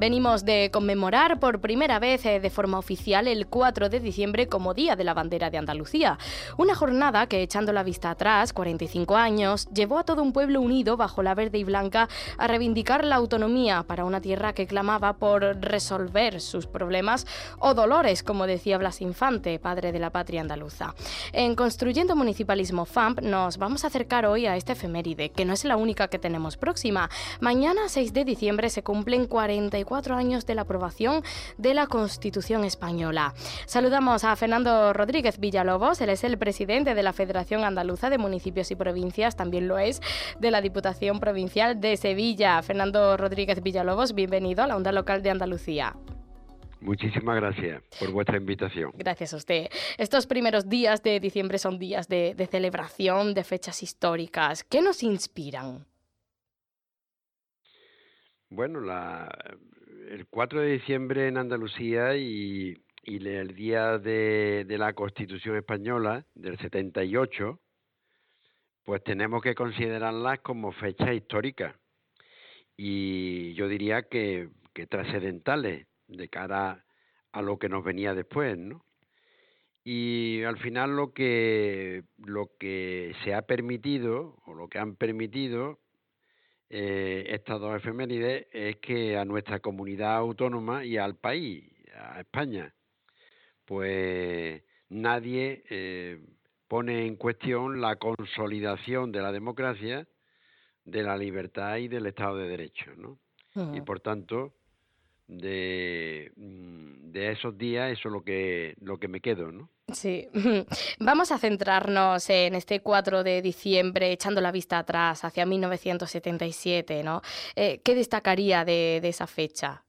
Venimos de conmemorar por primera vez eh, de forma oficial el 4 de diciembre como Día de la Bandera de Andalucía. Una jornada que, echando la vista atrás, 45 años, llevó a todo un pueblo unido bajo la verde y blanca a reivindicar la autonomía para una tierra que clamaba por resolver sus problemas o dolores, como decía Blas Infante, padre de la patria andaluza. En Construyendo Municipalismo FAMP nos vamos a acercar hoy a esta efeméride, que no es la única que tenemos próxima. Mañana, 6 de diciembre, se cumplen 44 cuatro años de la aprobación de la Constitución española. Saludamos a Fernando Rodríguez Villalobos, él es el presidente de la Federación Andaluza de Municipios y Provincias, también lo es de la Diputación Provincial de Sevilla. Fernando Rodríguez Villalobos, bienvenido a la Onda Local de Andalucía. Muchísimas gracias por vuestra invitación. Gracias a usted. Estos primeros días de diciembre son días de, de celebración, de fechas históricas. ¿Qué nos inspiran? Bueno, la, el 4 de diciembre en Andalucía y, el día de, la Constitución Española del 78, pues tenemos que considerarlas como fechas históricas y yo diría que, que trascendentales de cara a lo que nos venía después, ¿no? Y al final lo que lo que se ha permitido o lo que han permitido eh, estas dos efemérides es que a nuestra comunidad autónoma y al país, a España, pues nadie eh, pone en cuestión la consolidación de la democracia, de la libertad y del Estado de Derecho, ¿no? Y por tanto, de, mm, de esos días eso es lo que, lo que me quedo, ¿no? Sí, vamos a centrarnos en este 4 de diciembre, echando la vista atrás hacia 1977, ¿no? Eh, ¿Qué destacaría de, esa fecha?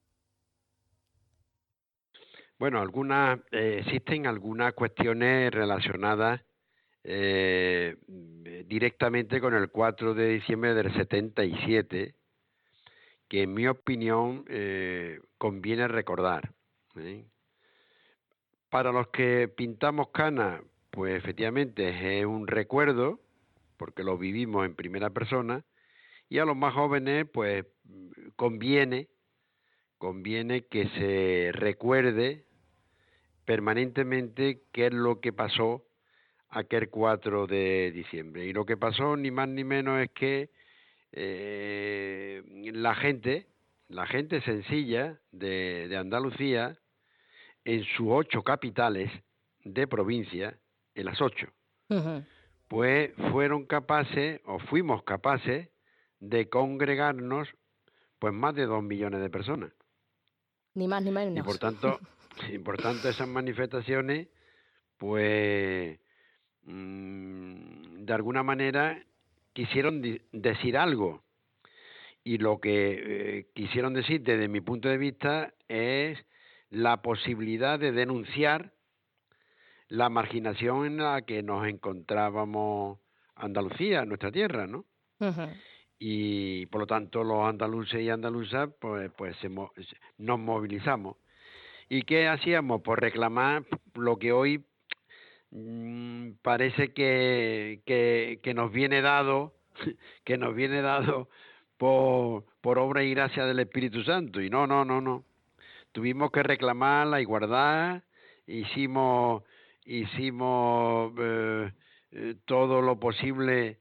Bueno, algunas, eh, existen algunas cuestiones relacionadas eh, directamente con el 4 de diciembre del 77, que en mi opinión conviene recordar. Para los que pintamos canas, pues efectivamente es un recuerdo, porque lo vivimos en primera persona, y a los más jóvenes, pues conviene, conviene que se recuerde permanentemente qué es lo que pasó aquel 4 de diciembre. Y lo que pasó ni más ni menos es que eh, la gente, la gente sencilla de, de Andalucía, en sus ocho capitales de provincia, en las ocho, pues fueron capaces, o fuimos capaces, de congregarnos, pues más de dos millones de personas. Ni más ni menos. Y por tanto, y por tanto esas manifestaciones, pues, mm, de alguna manera quisieron decir algo. Y lo que eh, quisieron decir desde mi punto de vista es la posibilidad de denunciar la marginación en la que nos encontrábamos Andalucía, nuestra tierra, ¿no? Y por lo tanto los andaluces y andaluzas pues, pues nos movilizamos. ¿Y qué hacíamos? Pues reclamar lo que hoy mm, parece que, que, nos viene dado, que nos viene dado por, por obra y gracia del Espíritu Santo. Y no, no, no, no tuvimos que reclamar la igualdad, hicimos, hicimos eh, eh, todo lo posible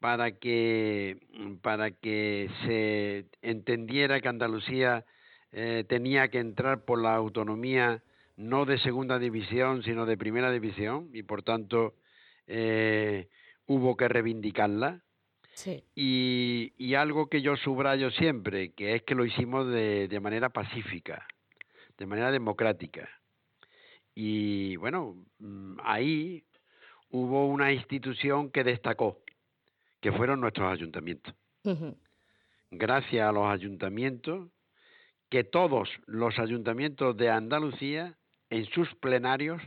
para que, para que se entendiera que Andalucía eh, tenía que entrar por la autonomía no de segunda división, sino de primera división, y por tanto hubo que reivindicarla. Y, y, algo que yo subrayo siempre, que es que lo hicimos de, de manera pacífica de manera democrática. Y bueno, mm, ahí hubo una institución que destacó, que fueron nuestros ayuntamientos. Gracias a los ayuntamientos, que todos los ayuntamientos de Andalucía, en sus plenarios,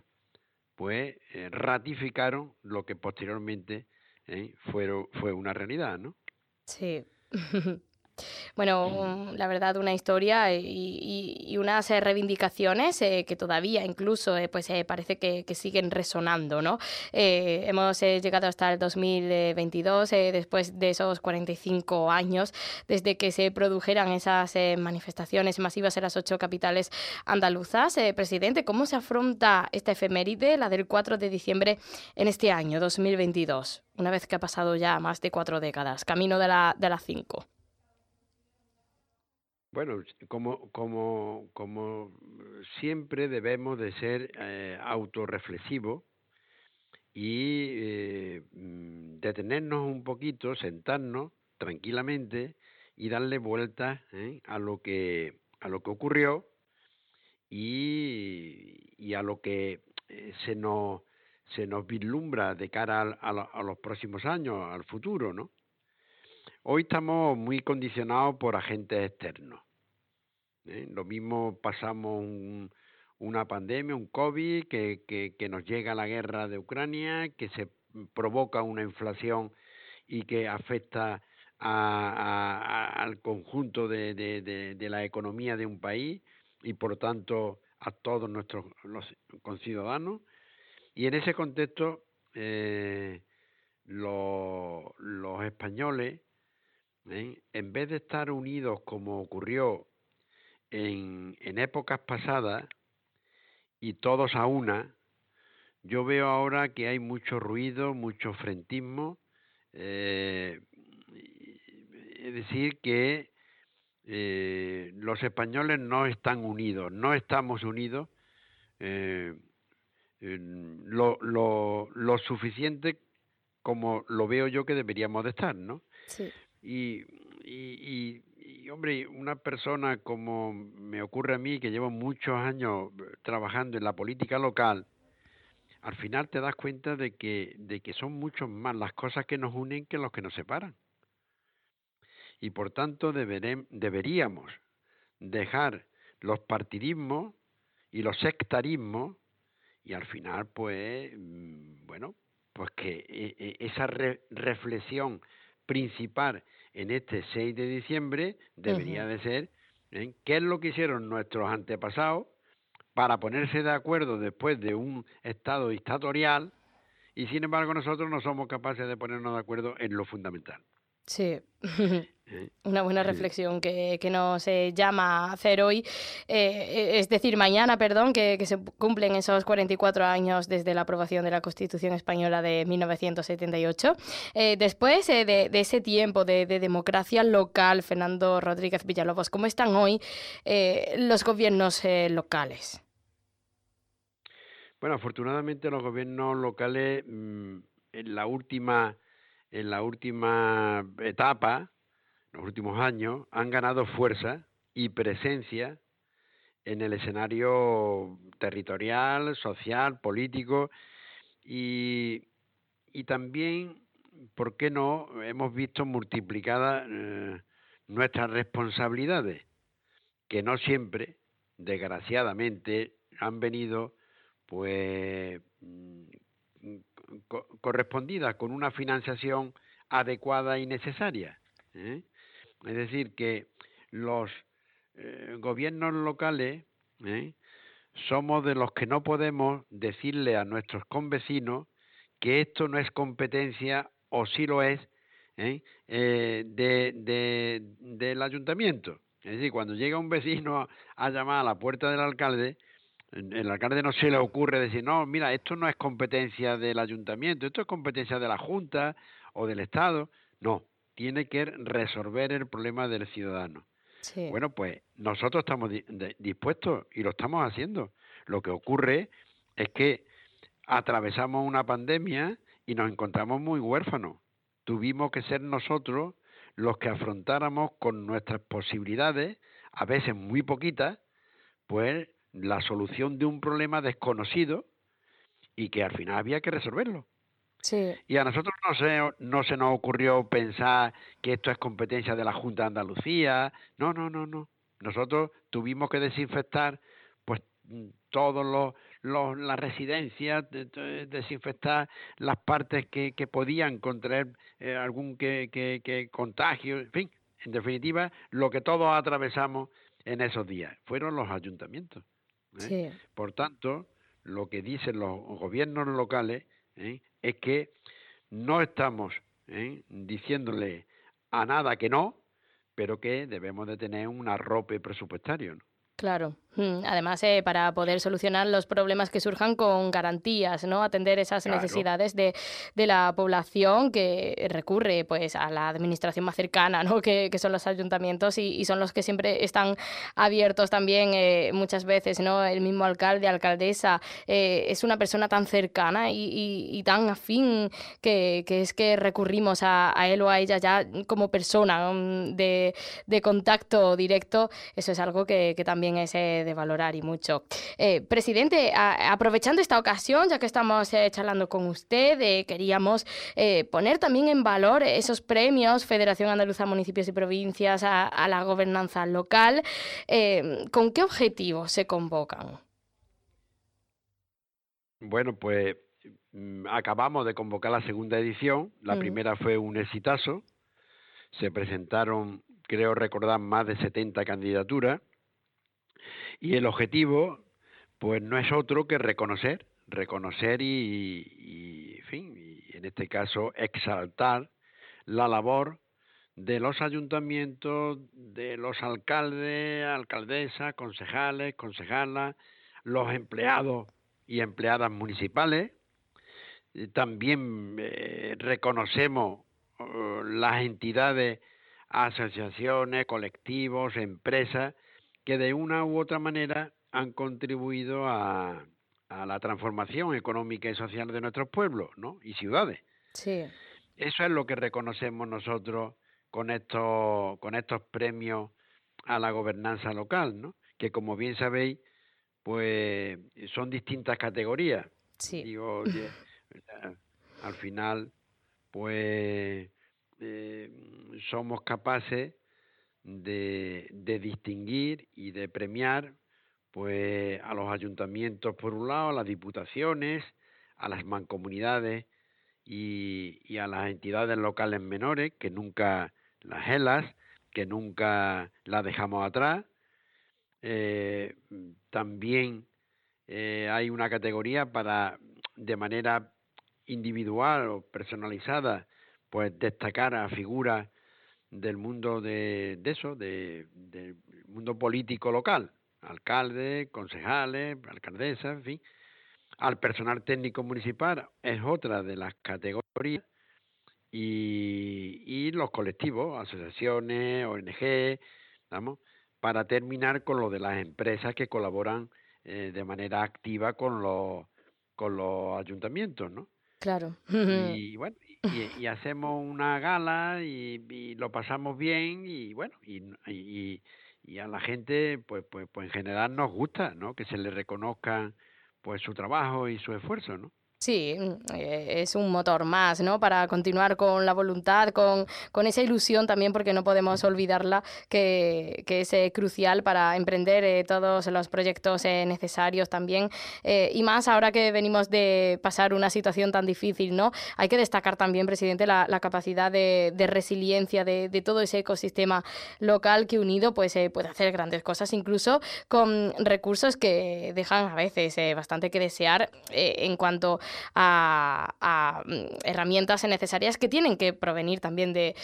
pues eh, ratificaron lo que posteriormente eh, fue una realidad, ¿no? Sí. Bueno, la verdad, una historia y, unas eh, reivindicaciones eh, que todavía incluso eh, pues parece que, siguen resonando, ¿no? hemos llegado hasta el 2022, después de esos 45 años, desde que se produjeran esas manifestaciones masivas en las ocho capitales andaluzas. presidente, ¿cómo se afronta esta efeméride, la del 4 de diciembre, en este año 2022, una vez que ha pasado ya más de cuatro décadas, camino de las de cinco? Bueno, como, siempre debemos de ser eh, autorreflexivos y eh, mm, detenernos un poquito, sentarnos tranquilamente y darle vueltas ¿eh? a lo que a lo que ocurrió y, a lo que eh, se nos se nos vislumbra de cara a, a, los próximos años, al futuro, ¿no? Hoy estamos muy condicionados por agentes externos. ¿Eh? Lo mismo pasamos una pandemia, un COVID, que, que, nos llega la guerra de Ucrania, que se provoca una inflación y que afecta al conjunto de, de, la economía de un país y por tanto a todos nuestros los conciudadanos. Y en ese contexto, eh, los españoles, ¿eh? en vez de estar unidos como ocurrió en, en épocas pasadas y todos a una, yo veo ahora que hay mucho ruido, mucho frentismo, eh, es decir, que eh, los españoles no están unidos, no estamos unidos eh, lo, lo, lo, suficiente como lo veo yo que deberíamos de estar, ¿no? Sí. Y, y, y hombre, una persona como me ocurre a mí, que llevo muchos años eh, trabajando en la política local, al final te das cuenta de que, de que son mucho más las cosas que nos unen que los que nos separan. Y por tanto deberíamos dejar los partidismos y los sectarismos y al final pues mm, bueno pues que eh, eh, esa reflexión principal en este 6 de diciembre debería de ser ¿eh? qué es lo que hicieron nuestros antepasados para ponerse de acuerdo después de un estado dictatorial y sin embargo nosotros no somos capaces de ponernos de acuerdo en lo fundamental. Sí. Una buena reflexión que, nos eh, llama a hacer hoy, eh, es decir, mañana, perdón, que, se cumplen esos 44 años desde la aprobación de la Constitución Española de 1978. Eh, después de, ese tiempo de, democracia local, Fernando Rodríguez Villalobos, ¿cómo están hoy los gobiernos locales? Bueno, afortunadamente los gobiernos locales mm, en la última en la última etapa los últimos años han ganado fuerza y presencia en el escenario territorial, social, político y, también, ¿por qué no?, hemos visto multiplicadas eh, nuestras responsabilidades, que no siempre, desgraciadamente, han venido pues mm, correspondidas con una financiación adecuada y necesaria. ¿eh? Es decir, que los eh, gobiernos locales ¿eh? somos de los que no podemos decirle a nuestros convecinos que esto no es competencia o sí lo es ¿eh? de, del ayuntamiento. Es decir, cuando llega un vecino a llamar a la puerta del alcalde, el alcalde no se le ocurre decir, no, mira, esto no es competencia del ayuntamiento, esto es competencia de la Junta o del Estado. No, tiene que resolver el problema del ciudadano. Bueno, pues nosotros estamos dispuestos y lo estamos haciendo. Lo que ocurre es que atravesamos una pandemia y nos encontramos muy huérfanos. Tuvimos que ser nosotros los que afrontáramos con nuestras posibilidades, a veces muy poquitas, pues la solución de un problema desconocido y que al final había que resolverlo. Y a nosotros no se, no se nos ocurrió pensar que esto es competencia de la Junta de Andalucía. No, no, no, no. Nosotros tuvimos que desinfectar pues todos los, los las residencias, desinfectar las partes que, que podían contraer eh, algún que, que, contagio, en fin, en definitiva, lo que todos atravesamos en esos días fueron los ayuntamientos. ¿Eh? Por tanto, lo que dicen los gobiernos locales ¿eh? es que no estamos ¿eh? diciéndole a nada que no, pero que debemos de tener un arrope presupuestario. Claro. Mm, además, eh, para poder solucionar los problemas que surjan con garantías, ¿no? Atender esas necesidades de, la población que recurre pues a la administración más cercana, ¿no? Que, son los ayuntamientos y, son los que siempre están abiertos también eh, muchas veces, ¿no? El mismo alcalde, alcaldesa, eh, es una persona tan cercana y, tan afín que, es que recurrimos a, él o a ella ya como persona mm, de, contacto directo. Eso es algo que también es eh, de valorar y mucho. Eh, presidente, aprovechando esta ocasión, ya que estamos eh, charlando con usted, queríamos poner también en valor esos premios Federación Andaluza Municipios y Provincias a, la gobernanza local. ¿Con qué objetivos se convocan? Bueno, pues mm, acabamos de convocar la segunda edición. La mm. primera fue un exitazo. Se presentaron, creo recordar, más de 70 candidaturas. Y el objetivo, pues no es otro que reconocer, reconocer y, en fin, y en este caso exaltar la labor de los ayuntamientos, de los alcaldes, alcaldesas, concejales, concejalas, los empleados y empleadas municipales. También eh, reconocemos oh, las entidades, asociaciones, colectivos, empresas que de una u otra manera han contribuido a, la transformación económica y social de nuestros pueblos ¿no? y ciudades. Sí. Eso es lo que reconocemos nosotros con estos, con estos premios a la gobernanza local, ¿no? que como bien sabéis, pues son distintas categorías. Sí. Digo, al final, pues eh, somos capaces de, de distinguir y de premiar pues a los ayuntamientos por un lado, a las diputaciones, a las mancomunidades y, y a las entidades locales menores, que nunca las helas, que nunca las dejamos atrás. Eh, también eh, hay una categoría para, de manera individual o personalizada, pues destacar a figuras del mundo de, eso, de, del mundo político local, alcalde, concejales, alcaldesas, en fin. Al personal técnico municipal es otra de las categorías y, y los colectivos, asociaciones, ONG, vamos, para terminar con lo de las empresas que colaboran eh, de manera activa con los con los ayuntamientos, ¿no? Claro. Y bueno, y, hacemos una gala y, lo pasamos bien y bueno, y, y, y a la gente, pues, pues, pues en general nos gusta, ¿no? Que se le reconozca pues su trabajo y su esfuerzo, ¿no? Sí, mm, eh, es un motor más, ¿no? Para continuar con la voluntad, con, con esa ilusión también, porque no podemos olvidarla, que, que es eh, crucial para emprender eh, todos los proyectos necesarios también. y más ahora que venimos de pasar una situación tan difícil, ¿no? Hay que destacar también, presidente, la, la capacidad de, de resiliencia de, de, todo ese ecosistema local que unido pues puede hacer grandes cosas, incluso con recursos que dejan a veces bastante que desear en cuanto a, mm, herramientas necesarias que tienen que provenir también de,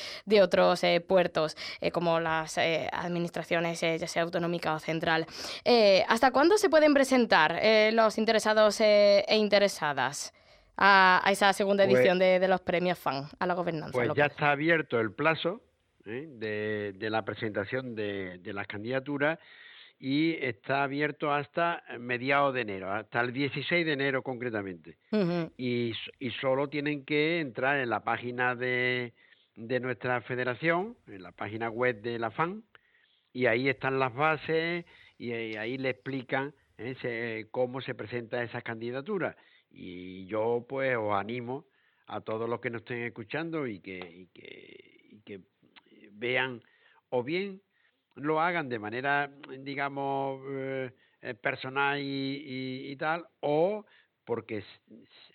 otros eh, puertos, eh, como las eh, administraciones, ya sea autonómica o central. ¿Hasta cuándo se pueden presentar los interesados e interesadas? A, esa segunda pues edición de, los premios FAN a la gobernanza. Pues ya está abierto el plazo de, de, la presentación de, de las candidaturas y está abierto hasta mediados de enero, hasta el 16 de enero concretamente. y, y solo tienen que entrar en la página de, de nuestra federación, en la página web de la FAN, y ahí están las bases y ahí le explican ¿eh? cómo se presenta esa candidatura. Y yo pues os animo a todos los que nos estén escuchando y que, y que, y que vean o bien lo hagan de manera, digamos, eh, eh, personal y, y, tal, o porque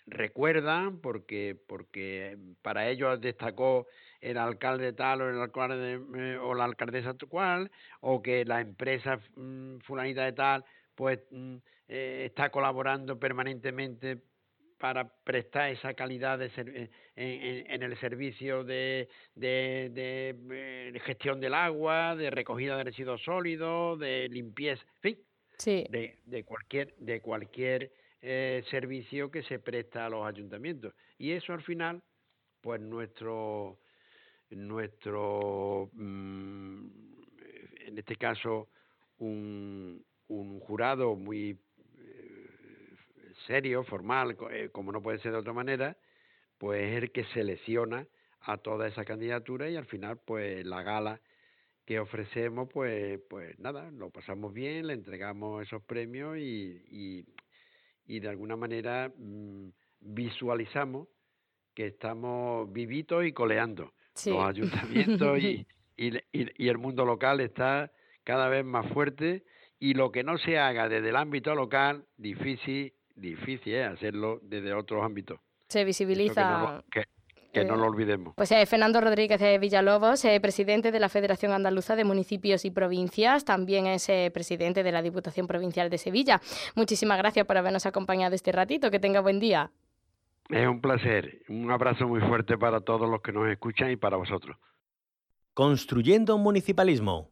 recuerdan, porque, porque para ellos destacó el alcalde tal o el alcalde eh, o la alcaldesa cual, o que la empresa mm, fulanita de tal, pues mm, está colaborando permanentemente para prestar esa calidad de eh, en, el servicio de, de, eh, gestión del agua, de recogida de residuos sólidos, de limpieza, en fin, de, de cualquier, de cualquier eh, servicio que se presta a los ayuntamientos. Y eso al final, pues nuestro, nuestro mm, en este caso, un, un jurado muy serio, formal, eh, como no puede ser de otra manera, pues es el que selecciona a toda esa candidatura y al final pues la gala que ofrecemos pues pues nada, lo pasamos bien, le entregamos esos premios y, y, de alguna manera mm, visualizamos que estamos vivitos y coleando. Los ayuntamientos y, y, y el mundo local está cada vez más fuerte y lo que no se haga desde el ámbito local, difícil difícil ¿eh? hacerlo desde otros ámbitos. Se visibiliza. Que no, lo olvidemos. Pues eh, Fernando Rodríguez de Villalobos, eh, presidente de la Federación Andaluza de Municipios y Provincias, también es presidente de la Diputación Provincial de Sevilla. Muchísimas gracias por habernos acompañado este ratito. Que tenga buen día. Es un placer. Un abrazo muy fuerte para todos los que nos escuchan y para vosotros. Construyendo un municipalismo